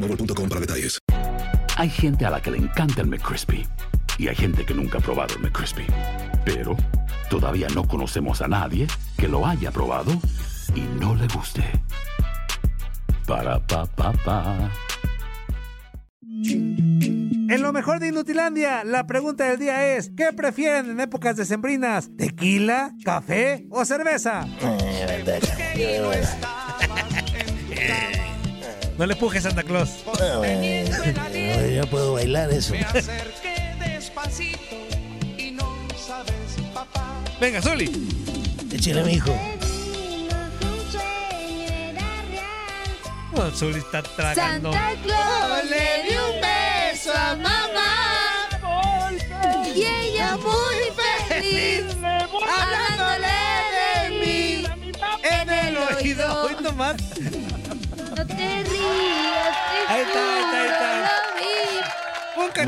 boostmobile.com para detalles. Hay gente a la que le encanta el McCrispy y hay gente que nunca ha probado el McCrispy. Pero todavía no conocemos a nadie que lo haya probado y no le guste. Para pa pa pa. En lo mejor de Inutilandia, la pregunta del día es: ¿qué prefieren en épocas decembrinas? ¿Tequila, café o cerveza? No le pujes Santa Claus. No, yo puedo bailar eso. Venga, Zuli. Échale, mi hijo. Oh, Zuli está tragando. Santa Claus le dio un beso a mamá y ella muy feliz hablándole de mí En el oído. Hoy nomás.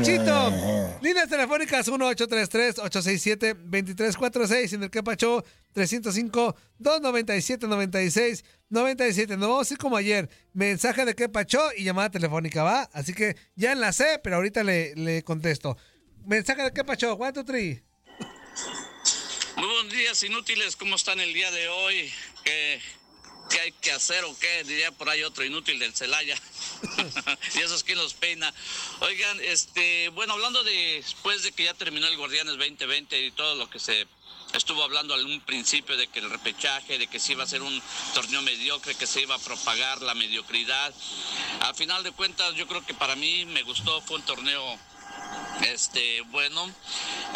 Cachito. Líneas telefónicas 1833-867-2346. En el que pachó 305-297-96-97. Nos vamos a ir como ayer. Mensaje de que pachó y llamada telefónica, ¿va? Así que ya enlacé, pero ahorita le, le contesto. Mensaje de que pachó. One, two, three. Muy buenos días, inútiles. ¿Cómo están el día de hoy? ¿Qué, qué hay que hacer o qué? Diría por ahí otro inútil del Celaya. y eso es quien los peina. Oigan, este, bueno, hablando de después de que ya terminó el Guardianes 2020 y todo lo que se estuvo hablando al un principio de que el repechaje, de que se iba a ser un torneo mediocre, que se iba a propagar la mediocridad. Al final de cuentas, yo creo que para mí me gustó, fue un torneo este, bueno,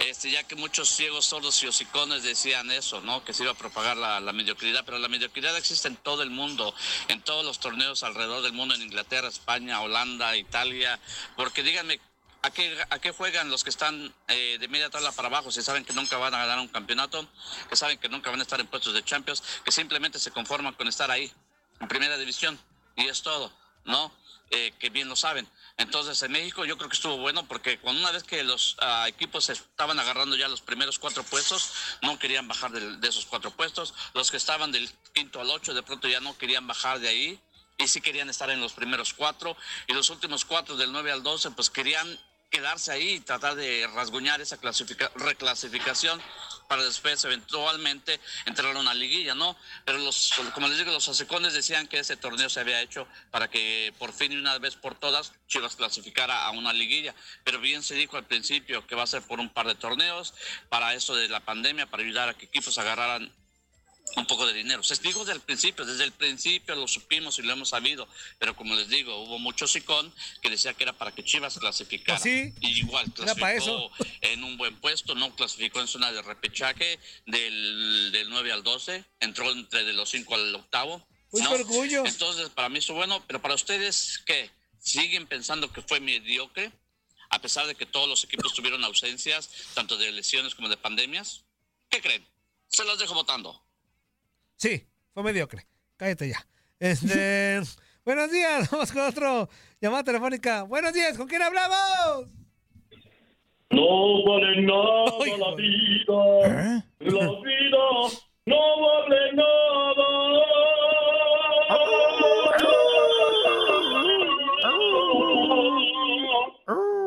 este, ya que muchos ciegos, sordos y hocicones decían eso, ¿no? Que se iba a propagar la, la mediocridad, pero la mediocridad existe en todo el mundo, en todos los torneos alrededor del mundo, en Inglaterra, España, Holanda, Italia, porque díganme, ¿a qué, a qué juegan los que están eh, de media tabla para abajo? Si saben que nunca van a ganar un campeonato, que saben que nunca van a estar en puestos de Champions, que simplemente se conforman con estar ahí, en primera división, y es todo, ¿no? Eh, que bien lo saben. Entonces en México yo creo que estuvo bueno porque cuando una vez que los ah, equipos estaban agarrando ya los primeros cuatro puestos, no querían bajar del- de, esos cuatro puestos. Los que estaban del quinto al ocho de pronto ya no querían bajar de ahí y sí querían estar en los primeros cuatro. Y los últimos cuatro del 9 al 12 pues querían quedarse ahí y tratar de rasguñar esa clasifica- reclasificación para después eventualmente entrar a una liguilla, ¿no? Pero los, como les digo, los asecones decían que ese torneo se había hecho para que por fin y una vez por todas Chivas clasificara a una liguilla. Pero bien se dijo al principio que va a ser por un par de torneos, para eso de la pandemia, para ayudar a que equipos agarraran un poco de dinero. Se dijo desde el principio, desde el principio lo supimos y lo hemos sabido, pero como les digo, hubo mucho sicón que decía que era para que Chivas clasificara. Pues sí, y igual clasificó en un buen puesto, no clasificó en zona de repechaje del, del 9 al 12, entró entre de los 5 al octavo. Uy, ¿no? orgullo. Entonces, para mí estuvo bueno, pero para ustedes, ¿qué? ¿Siguen pensando que fue mediocre? A pesar de que todos los equipos tuvieron ausencias, tanto de lesiones como de pandemias. ¿Qué creen? Se los dejo votando. Sí, fue mediocre. Cállate ya. Este, Buenos días, vamos con otro llamada telefónica. Buenos días, ¿con quién hablamos? No vale nada la vida. La vida no vale nada.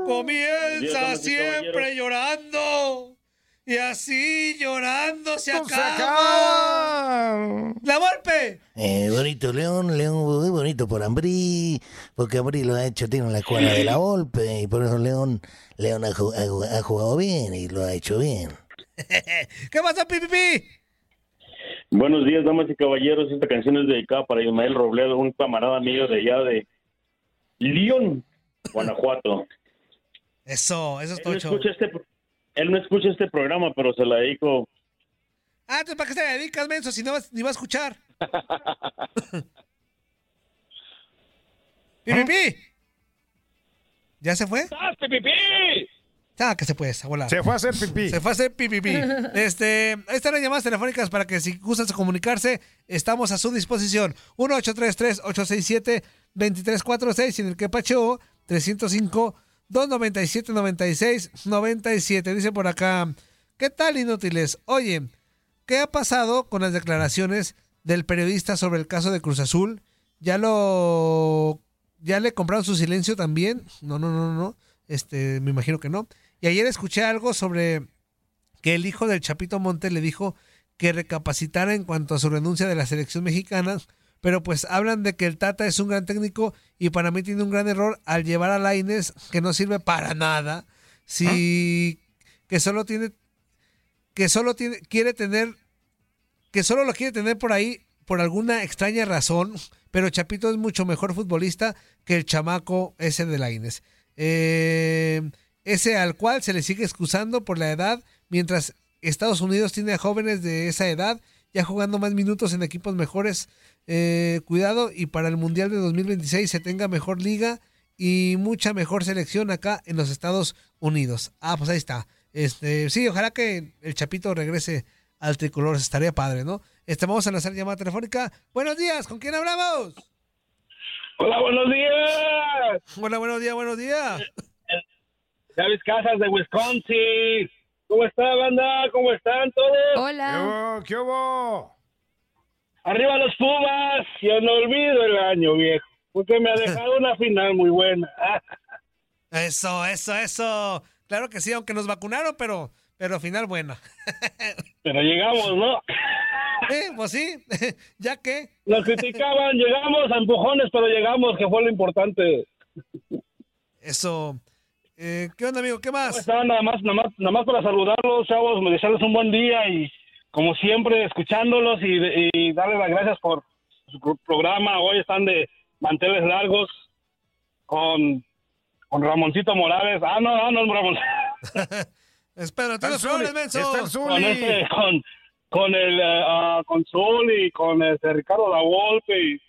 Comienza siempre llorando. Y así llorando se acaba. ¡La golpe! Eh, bonito León, León muy bonito por Ambrí, porque Ambrí lo ha hecho, tiene la escuela de la golpe, y por eso León, León ha, ju- ha ju- ha jugado bien y lo ha hecho bien. ¿Qué pasa, Pipipi? Buenos días, damas y caballeros. Esta canción es dedicada para Ismael Robledo, un camarada mío de allá de León, Guanajuato. Eso, eso es tocho. escucha este, él no escucha este programa, pero se la dedico. Ah, entonces ¿para qué te dedicas, menso? Si no vas, ni va a escuchar. ¡Pipipi! ¿Ya se fue? pipí! Ah, que se puede, abuela. Se fue a hacer pipí. Se fue a hacer pipipi. Este, ahí están las llamadas telefónicas para que si gustan comunicarse, estamos a su disposición. 1-833-867-2346 y en el que Pacho 305-297-96-97. Dice por acá, ¿qué tal inútiles? Oye, ¿qué ha pasado con las declaraciones del periodista sobre el caso de Cruz Azul? ¿Ya lo... ¿Ya le compraron su silencio también? No, no, no, no. Este, me imagino que no. Y ayer escuché algo sobre que el hijo del Chapito Monte le dijo que recapacitara en cuanto a su renuncia de la selección mexicana, pero pues hablan de que el Tata es un gran técnico y para mí tiene un gran error al llevar a Laines que no sirve para nada, si que solo tiene que solo tiene quiere tener que solo lo quiere tener por ahí por alguna extraña razón, pero Chapito es mucho mejor futbolista que el chamaco ese de Laines. Eh, ese al cual se le sigue excusando por la edad, mientras Estados Unidos tiene a jóvenes de esa edad ya jugando más minutos en equipos mejores. Eh, cuidado y para el Mundial de 2026 se tenga mejor liga y mucha mejor selección acá en los Estados Unidos. Ah, pues ahí está. Este, sí, ojalá que el Chapito regrese al tricolor, estaría padre, ¿no? Este, vamos a lanzar llamada telefónica. Buenos días, ¿con quién hablamos? Hola, buenos días. Hola, buenos días, buenos días. David Casas de Wisconsin. ¿Cómo está, banda? ¿Cómo están todos? Hola. ¿Qué hubo? Arriba los Pumas. Yo no olvido el año, viejo. Porque me ha dejado una final muy buena. Eso, eso, eso. Claro que sí, aunque nos vacunaron, pero, pero final buena. Pero llegamos, ¿no? Eh, pues sí, ya que. Nos criticaban, llegamos a empujones, pero llegamos, que fue lo importante. Eso. Eh, ¿Qué onda, amigo? ¿Qué más? ¿Cómo están? Nada más, nada más, nada más para saludarlos, chavos, me desearles un buen día y como siempre escuchándolos y, y darles las gracias por su pro- programa. Hoy están de manteles largos con, con Ramoncito Morales. Ah, no, ah, no, Ramón. Espera, flores, menso. con, este, con, con el ah, con Zuli, con este Ricardo La Volpe y,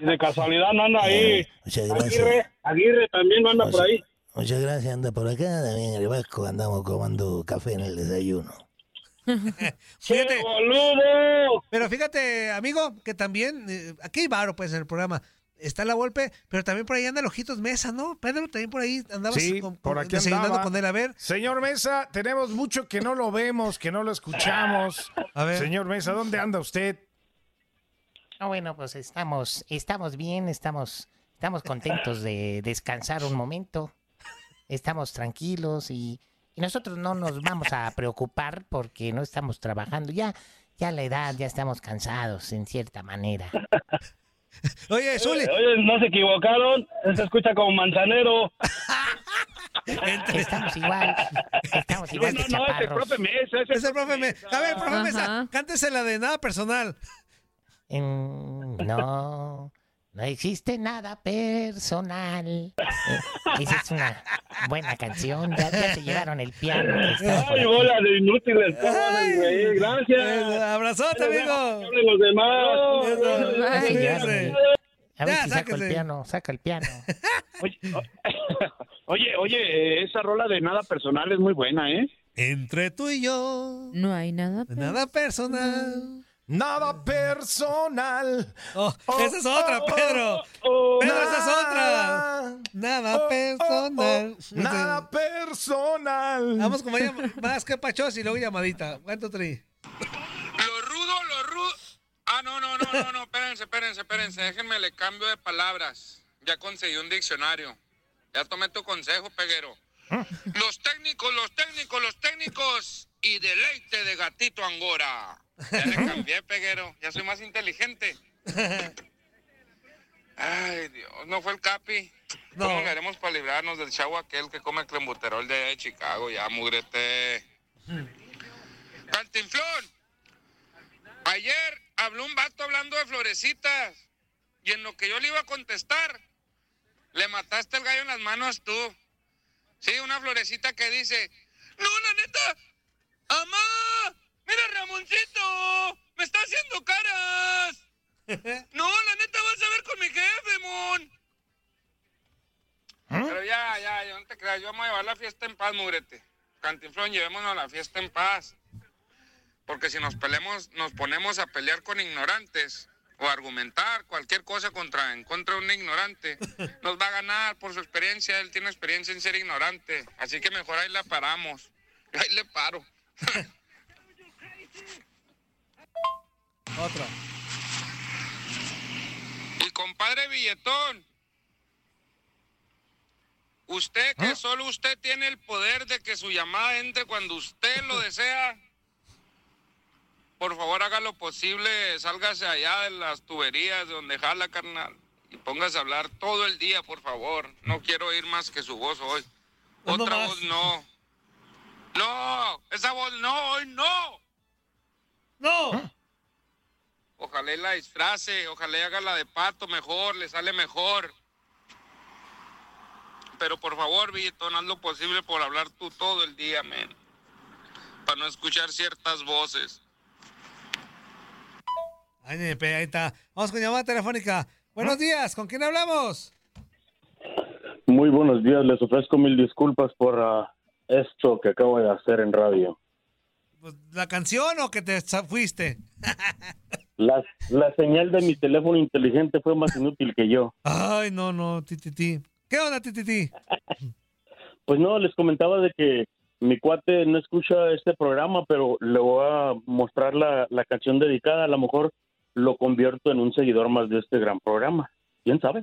y de casualidad no anda ahí. Muchas gracias. Aguirre, Aguirre también no anda por ahí. Muchas gracias, anda por acá, también en el Vasco andamos tomando café en el desayuno. Fíjate. boludo! Pero fíjate, amigo, que también, eh, aquí hay varo, pues, en el programa. Está la golpe, pero también por ahí anda el Ojitos Mesa, ¿no? Pedro, también por ahí andabas Sí, con- por aquí desayunando andaba. con él. A ver, Señor Mesa, tenemos mucho que no lo vemos, que no lo escuchamos. A ver. Señor Mesa, ¿dónde anda usted? Ah, bueno, pues estamos, estamos bien, estamos, estamos contentos de descansar un momento. Estamos tranquilos y, y nosotros no nos vamos a preocupar porque no estamos trabajando. Ya, ya la edad, ya estamos cansados en cierta manera. Oye, Zuli. Oye, no se equivocaron. Se escucha como manzanero. Estamos igual, estamos igual de no, no, es el chaparros. profe Mesa. Es el profe Mesa. A ver, profe Mesa, cántese la de nada personal. Mm, no, no existe nada personal. Eh, esa es una buena canción. Ya, ya se llevaron el piano. Ay, bola de inútiles. ¿cómo van a reír? Gracias. Eh, Abrazote, amigo. Los demás. Ya. A ver Ya, si saco el piano, saca el piano. Oye, oye, eh, esa rola de nada personal es muy buena, ¿eh? Entre tú y yo. No hay nada. Nada personal. Nada personal. Oh, esa es otra, Pedro. Pedro, esa es otra. Nada personal. Nada personal. Vamos llama- más que pachos y luego llamadita. ¿Cuánto tri? Lo rudo, lo rudo. Ah, no, no, no, no, no, espérense, espérense, espérense. Déjenme le cambio de palabras. Ya conseguí un diccionario. Ya tomé tu consejo, peguero. Los técnicos, los técnicos, los técnicos. Y deleite de gatito angora. Ya le cambié, peguero. Ya soy más inteligente. Ay, Dios, no fue el Capi. ¿Cómo le haremos para librarnos del chavo aquel que come clembuterol de, allá de Chicago? Ya, mugrete. Cantinflón. Ayer habló un vato hablando de florecitas. Y en lo que yo le iba a contestar, le mataste el gallo en las manos tú. Sí, una florecita que dice, no, la neta, ¡Amá! ¡Mira, Ramoncito! ¡Me está haciendo caras! No, la neta vas a ver con mi jefe, mon. Pero ya, ya, ya, no te creas. Yo vamos a llevar la fiesta en paz, mugrete. Cantinflón, llevémonos la fiesta en paz. Porque si nos peleamos, nos ponemos a pelear con ignorantes o a argumentar cualquier cosa contra, en contra de un ignorante, nos va a ganar por su experiencia. Él tiene experiencia en ser ignorante. Así que mejor ahí la paramos. Ahí le paro. Otra. Y compadre Billetón, usted que ¿Ah? solo usted tiene el poder de que su llamada entre cuando usted lo desea, por favor haga lo posible, sálgase allá de las tuberías de donde jala, carnal, y póngase a hablar todo el día, por favor. No quiero oír más que su voz hoy. Uno Otra voz no. No, esa voz no, hoy no. No. Ojalá y la disfrace, ojalá haga la de pato mejor, le sale mejor. Pero por favor, Billetón, haz lo posible por hablar tú todo el día, men. Para no escuchar ciertas voces. Ay, ahí está. Vamos con llamada telefónica. Buenos días, ¿con quién hablamos? Muy buenos días, les ofrezco mil disculpas por ah, esto que acabo de hacer en radio. ¿La canción o que te fuiste? La, la señal de mi teléfono inteligente fue más inútil que yo. Ay, no, no, tititi. ¿Qué onda, tititi? Pues no, les comentaba de que mi cuate no escucha este programa, pero le voy a mostrar la, la canción dedicada. A lo mejor lo convierto en un seguidor más de este gran programa. ¿Quién sabe?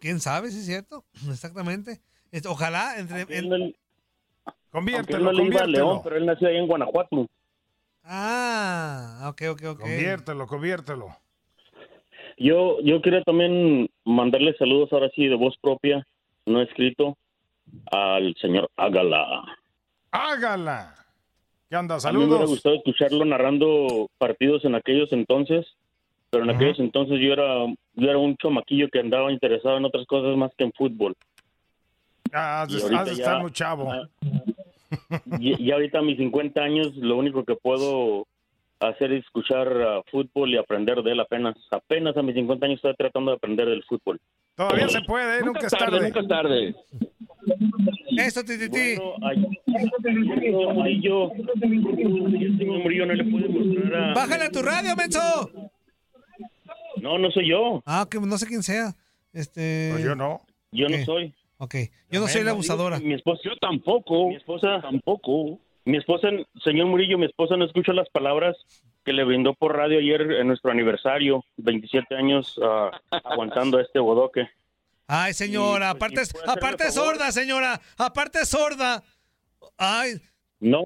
¿Quién sabe si es cierto? Exactamente. Es- Ojalá entre... Él no- aunque Conviértelo, él no le iba a conviértelo. León, pero él nació ahí en Guanajuato. Ah, ok, ok, ok. Conviértelo, conviértelo. Yo, yo quería también mandarle saludos ahora sí de voz propia, no escrito, al señor Ágala. Hágala. ¿Qué onda? A mí me hubiera Saludos. gustado escucharlo narrando partidos en aquellos entonces, pero en aquellos entonces yo era, yo era un chamaquillo que andaba interesado en otras cosas más que en fútbol. Ah, has de, Y ahorita has de estar ya- muy chavo. Y, y ahorita a mis 50 años lo único que puedo hacer es escuchar ah, fútbol y aprender de él apenas. Apenas a mis 50 años estoy tratando de aprender del fútbol. Todavía se puede, ¿eh? nunca, es tarde. Nunca es tarde. Eso, tititi. Ahí yo, el señor Murillo no le puede mostrar a... Bájale a tu radio, menso. No, no soy yo. Ah, que no sé quién sea. Este. Pues yo no. Yo no soy. Ok. Yo no soy la abusadora. Mi esposa. Yo tampoco. Mi esposa tampoco. Mi esposa, señor Murillo, mi esposa no escucha las palabras que le brindó por radio ayer en nuestro aniversario, 27 años ah, aguantando a este bodoque. Ay, señora, Y, pues, aparte, aparte favor. sorda, señora. Aparte sorda. Ay, No,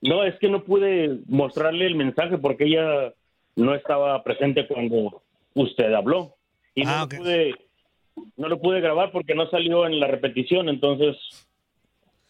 no, es que no pude mostrarle el mensaje porque ella no estaba presente cuando usted habló. Y no, Ah, lo pude, no lo pude grabar porque no salió en la repetición. Entonces,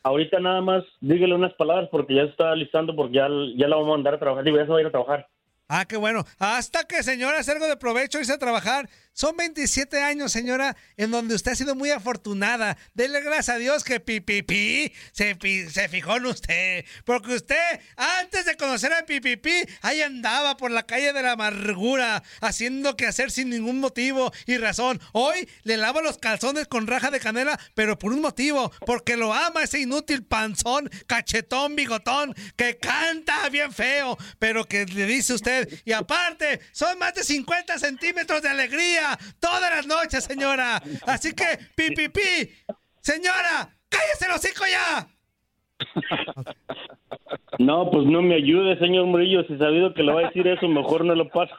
ahorita nada más dígale unas palabras porque ya está listando porque ya, ya la vamos a mandar a trabajar. Digo, ya se va a ir a trabajar. Ah, qué bueno. Hasta que, señora, algo de provecho, irse a trabajar. Son 27 años, señora, en donde usted ha sido muy afortunada. Dele gracias a Dios que Pipipi se, se fijó en usted. Porque usted, antes de conocer a Pipipi, ahí andaba por la calle de la amargura, haciendo que hacer sin ningún motivo y razón. Hoy le lava los calzones con raja de canela, pero por un motivo, porque lo ama ese inútil panzón, cachetón, bigotón, que canta bien feo, pero que le dice usted, y aparte, son más de 50 centímetros de alegría todas las noches, señora. Así que, pi, pi, pi, señora, cállese el hocico ya. No, pues no me ayude, señor Murillo. Si sabido que le va a decir eso, mejor no lo paso.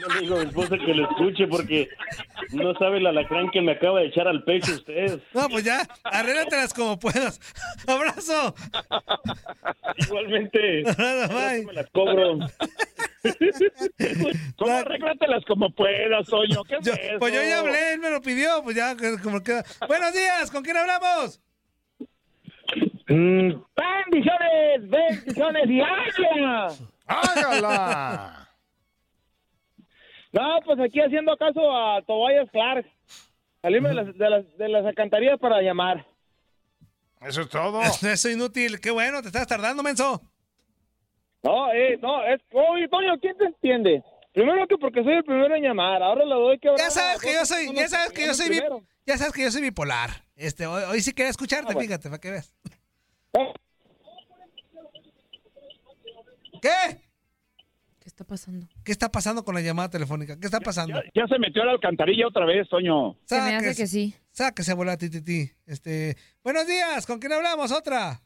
No le digo a mi esposa que lo escuche porque no sabe el alacrán que me acaba de echar al pecho usted. No, pues ya, arréglatelas como puedas. Abrazo. Igualmente. Bye. Me las cobro. ¿Cómo arréglatelas como puedas, Toño? ¿Qué es Yo- eso? pues yo ya hablé, él me lo pidió, pues ya, como queda. Buenos días, ¿con quién hablamos? Mm, bendiciones, bendiciones y águila. ¡Hágala! No, pues aquí haciendo caso a Tobias Clark. Salirme de las, de, las, de las alcantarillas para llamar. Eso es todo. Eso es inútil, qué bueno, te estás tardando, menso. No, eh, no, es... Oye, Toño, ¿quién te entiende? Primero que porque soy el primero en llamar, ahora le doy que... Ya sabes que yo soy, ya sabes que yo soy, bi- ya sabes que yo soy bipolar. Este, hoy, hoy sí quería escucharte, Ah, bueno. fíjate, para que veas. ¿Qué? ¿Qué está pasando? ¿Qué está pasando con la llamada telefónica? ¿Qué está pasando? Ya se metió a la alcantarilla otra vez, Toño. Se me hace que sí. Sáquese a volar, tititi. Este, buenos días, ¿con quién hablamos? Otra.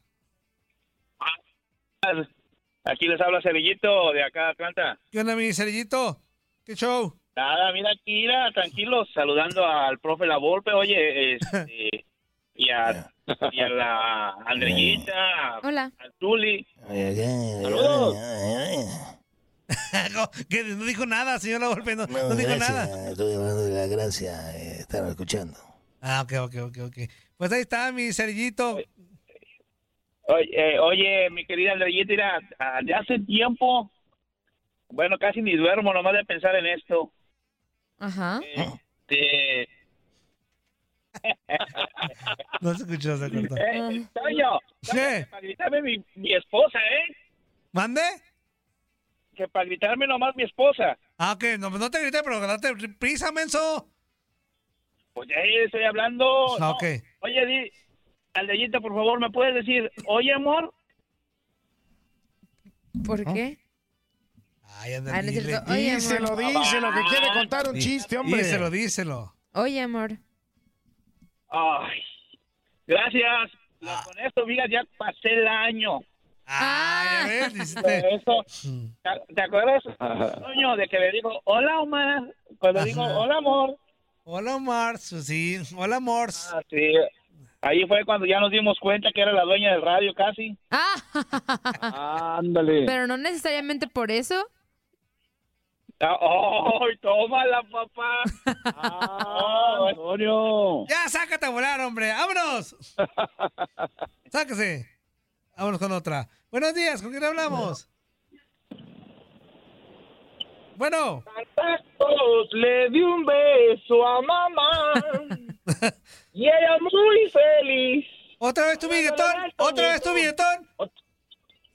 Aquí les habla Cerillito de acá, Atlanta. ¿Qué onda, mi cerillito? ¿Qué show? Nada, mira aquí, mira, tranquilos, saludando al profe La Volpe, oye, este, y a, y a la Andrellita, Hola. al Tuli. Saludos. No, que no dijo nada, señor La Volpe, no, no dijo nada. Estoy hablando de la gracia, eh, estar escuchando. Ah, ok, ok, ok, ok. Pues ahí está mi cerillito. Oye, eh, oye, mi querida Andrellita, mira, de hace tiempo, bueno, casi ni duermo nomás de pensar en esto. Ajá. Este, No se escuchó, se cortó. eh, Toño, ¿Qué? para gritarme mi, mi esposa, ¿eh? ¿Mande? Que para gritarme nomás mi esposa. Ah, ok, no, no te grité, pero date prisa, menso. Pues ya estoy hablando. Ah, No. ok. Oye, di, Aldellita, por favor, ¿me puedes decir, oye, amor? ¿Por qué? Ay, anda, Ah, no dile. cierto. Oye, amor. Díselo, díselo, que quiere contar un chiste, hombre. Díselo, díselo. Oye, amor. Ay, gracias. Ah. Con esto, mira, ya pasé el año. Ah, ya ves, eso, ¿te, te acuerdas, de que le digo, hola, Omar? Cuando digo, hola, amor. Hola, Mars, sí. Hola, Mors. Ah, sí. Ahí fue cuando ya nos dimos cuenta que era la dueña del radio casi. Ah, Ándale. pero no necesariamente por eso. Ah, ¡Ay, tómala, papá! Ah, Antonio. Ya, sácate a volar, hombre. ¡Vámonos! Sáquese. Vámonos con otra. Buenos días, ¿con quién hablamos? Bueno. Le di un beso a mamá y ella muy feliz. ¿Otra vez tu billetón? ¿Otra vez tu billetón?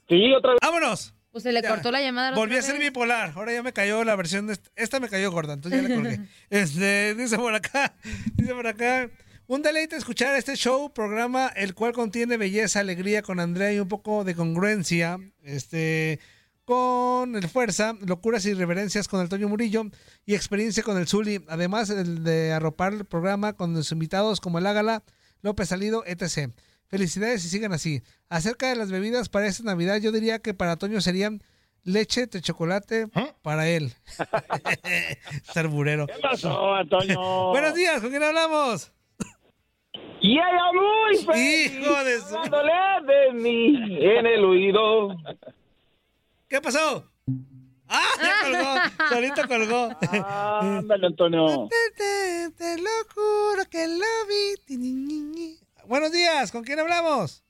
Sí, otra vez. ¡Vámonos! Pues se le Ya. cortó la llamada. la Volví a ser vez. bipolar. Ahora ya me cayó la versión de... est- Esta me cayó gorda, entonces ya la colgué. Este, dice por acá, dice por acá. Un deleite escuchar este show, programa el cual contiene belleza, alegría con Andrea y un poco de congruencia. Este, con el Fuerza, locuras y reverencias con el Toño Murillo y experiencia con el Zuli. Además, el de arropar el programa con los invitados como el Ágala, López Salido, etc. Felicidades y sigan así. Acerca de las bebidas para esta Navidad, yo diría que para Toño serían leche de chocolate para él. Sarburero. ¿Qué pasó, Antonio? Buenos días, ¿con quién hablamos? Y ella muy feliz. Hijo de su- de mí en el oído. ¿Qué pasó? ¡Ah! Ya colgó. Solito colgó. Ándale, Antonio. Te, te, te lo juro que lo vi. Buenos días, ¿con quién hablamos?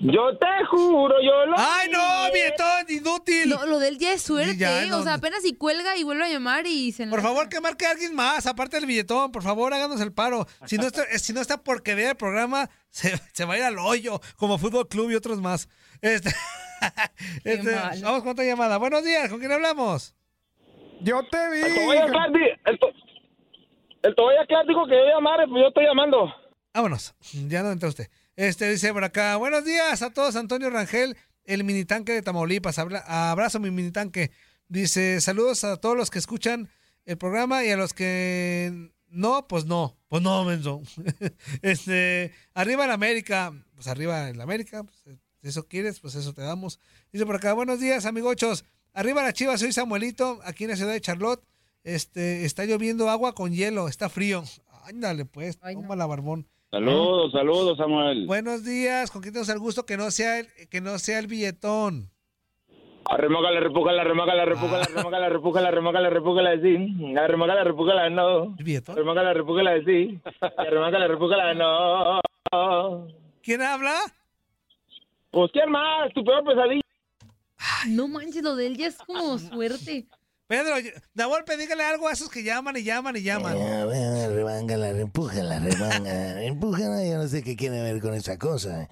Yo te juro, yo lo. ¡Ay, no, Vietón! ¡Inútil! No, lo del día es suerte, ya, ¿eh? no, o sea, apenas si cuelga y vuelve a llamar y se Por favor, que marque alguien más, aparte del billetón. Por favor, háganos el paro. Si no está, si no está porquería del programa, se, se va a ir al hoyo, como Fútbol Club y otros más. Este, este, vamos con otra llamada. Buenos días, ¿con quién hablamos? Yo te vi. El Toboya Clark, el, to- el Clark dijo que yo llamara, pues yo estoy llamando. Vámonos, ya no entra usted. Este dice por acá, buenos días a todos, Antonio Rangel, el minitanque de Tamaulipas. Habla- abrazo mi minitanque. Dice, saludos a todos los que escuchan el programa y a los que no, pues no, pues no, menso. este, arriba en América, pues arriba en la América, pues, si eso quieres, pues eso te damos. Dice por acá, buenos días, amigochos. Arriba la chiva, soy Samuelito, aquí en la ciudad de Charlotte. Este, está lloviendo agua con hielo, está frío. Ándale, pues, toma la barbón. Saludos, saludos, Samuel. Buenos días, ¿con quién tenemos el gusto que no sea el, que no sea el billetón? Arremágala, repújala, remágala, repújala, remágala, repújala, remágala, repújala, sí. Arremágala, repújala, no. Arremágala, repújala, sí. Arremágala, repújala, no. ¿Quién habla? Pues, ¿quién más? Tu peor pesadilla. No manches, lo del día es como suerte. Pedro, da golpe, dígale algo a esos que llaman y llaman y llaman. Eh, bueno, remángala, empújala, remanga, empújala, yo no sé qué que ver con esa cosa.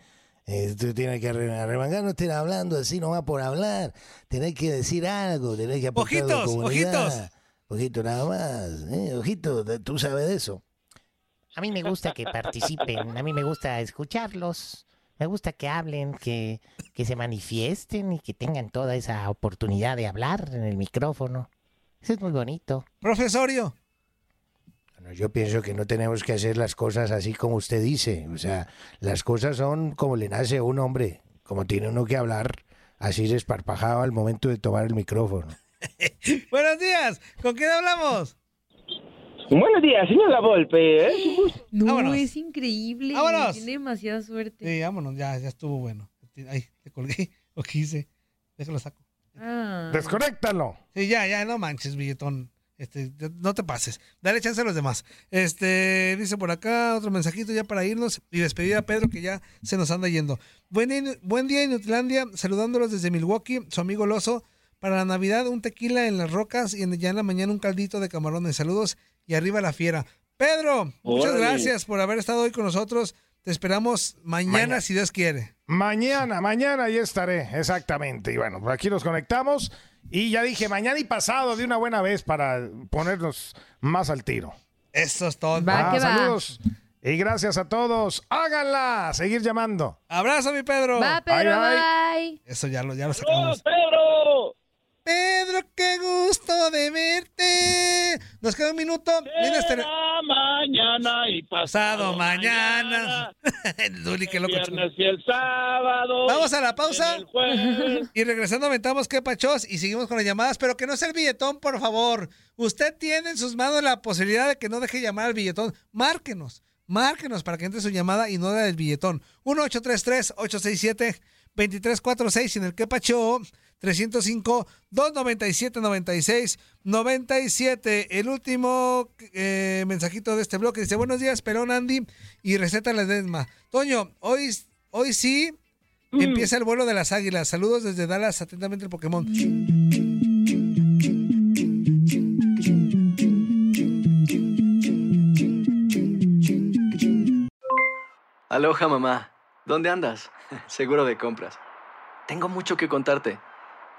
Eh, tú tienes que arremangar, no estés hablando así nomás por hablar. Tenés que decir algo, tenés que aportar a la Ojitos, comunidad. ojitos. Ojito nada más, ¿eh? Ojito, tú sabes de eso. A mí me gusta que participen, a mí me gusta escucharlos, me gusta que hablen, que, que se manifiesten y que tengan toda esa oportunidad de hablar en el micrófono. Eso es muy bonito. Profesorio. Bueno, yo pienso que no tenemos que hacer las cosas así como usted dice. O sea, las cosas son como le nace a un hombre, como tiene uno que hablar, así desparpajado al momento de tomar el micrófono. Buenos días, ¿con quién hablamos? Buenos días, señor La Volpe. ¿eh? No, Vámonos. es increíble. Vámonos. Tiene demasiada suerte. Sí, vámonos, ya, ya estuvo bueno. Ay, le colgué, o quise. Déjalo saco. Ah. Desconéctalo. Sí, ya, ya, no manches, billetón. Este, no te pases. Dale chance a los demás. Este, dice por acá otro mensajito ya para irnos y despedir a Pedro que ya se nos anda yendo. Buen día, buen día Inutilandia, saludándolos desde Milwaukee, su amigo Loso. Para la Navidad un tequila en las rocas y en- ya en la mañana un caldito de camarones. Saludos y arriba la fiera. Pedro, muchas Órale. gracias por haber estado hoy con nosotros. Te esperamos mañana, Mañana. si Dios quiere. Mañana, mañana ya estaré, exactamente. Y bueno, por aquí nos conectamos. Y ya dije, mañana y pasado de una buena vez para ponernos más al tiro. Eso es todo. Ah, saludos. Y gracias a todos. Háganla. Seguir llamando. Abrazo, mi Pedro. Va, Pedro, Bye, bye. Eso ya lo, ya lo sacamos. Pedro! Pedro, qué gusto de verte. Nos queda un minuto. Este- mañana y pasado mañana. Luli, qué loco. viernes y el sábado. Vamos a la pausa. el. Y regresando aventamos qué pachos y seguimos con las llamadas, pero que no sea el billetón, por favor. Usted tiene en sus manos la posibilidad de que no deje llamar al billetón. Márquenos, márquenos para que entre su llamada y no la del billetón. 1-833-867-2346 y en el que pacho 305-297-96-97. El último eh, mensajito de este bloque dice, buenos días, Pelón Andy y receta la desma. Toño, hoy, hoy sí empieza el vuelo de las águilas. Saludos desde Dallas, atentamente el Pokémon. Aloha mamá, ¿dónde andas? Seguro de compras. Tengo mucho que contarte.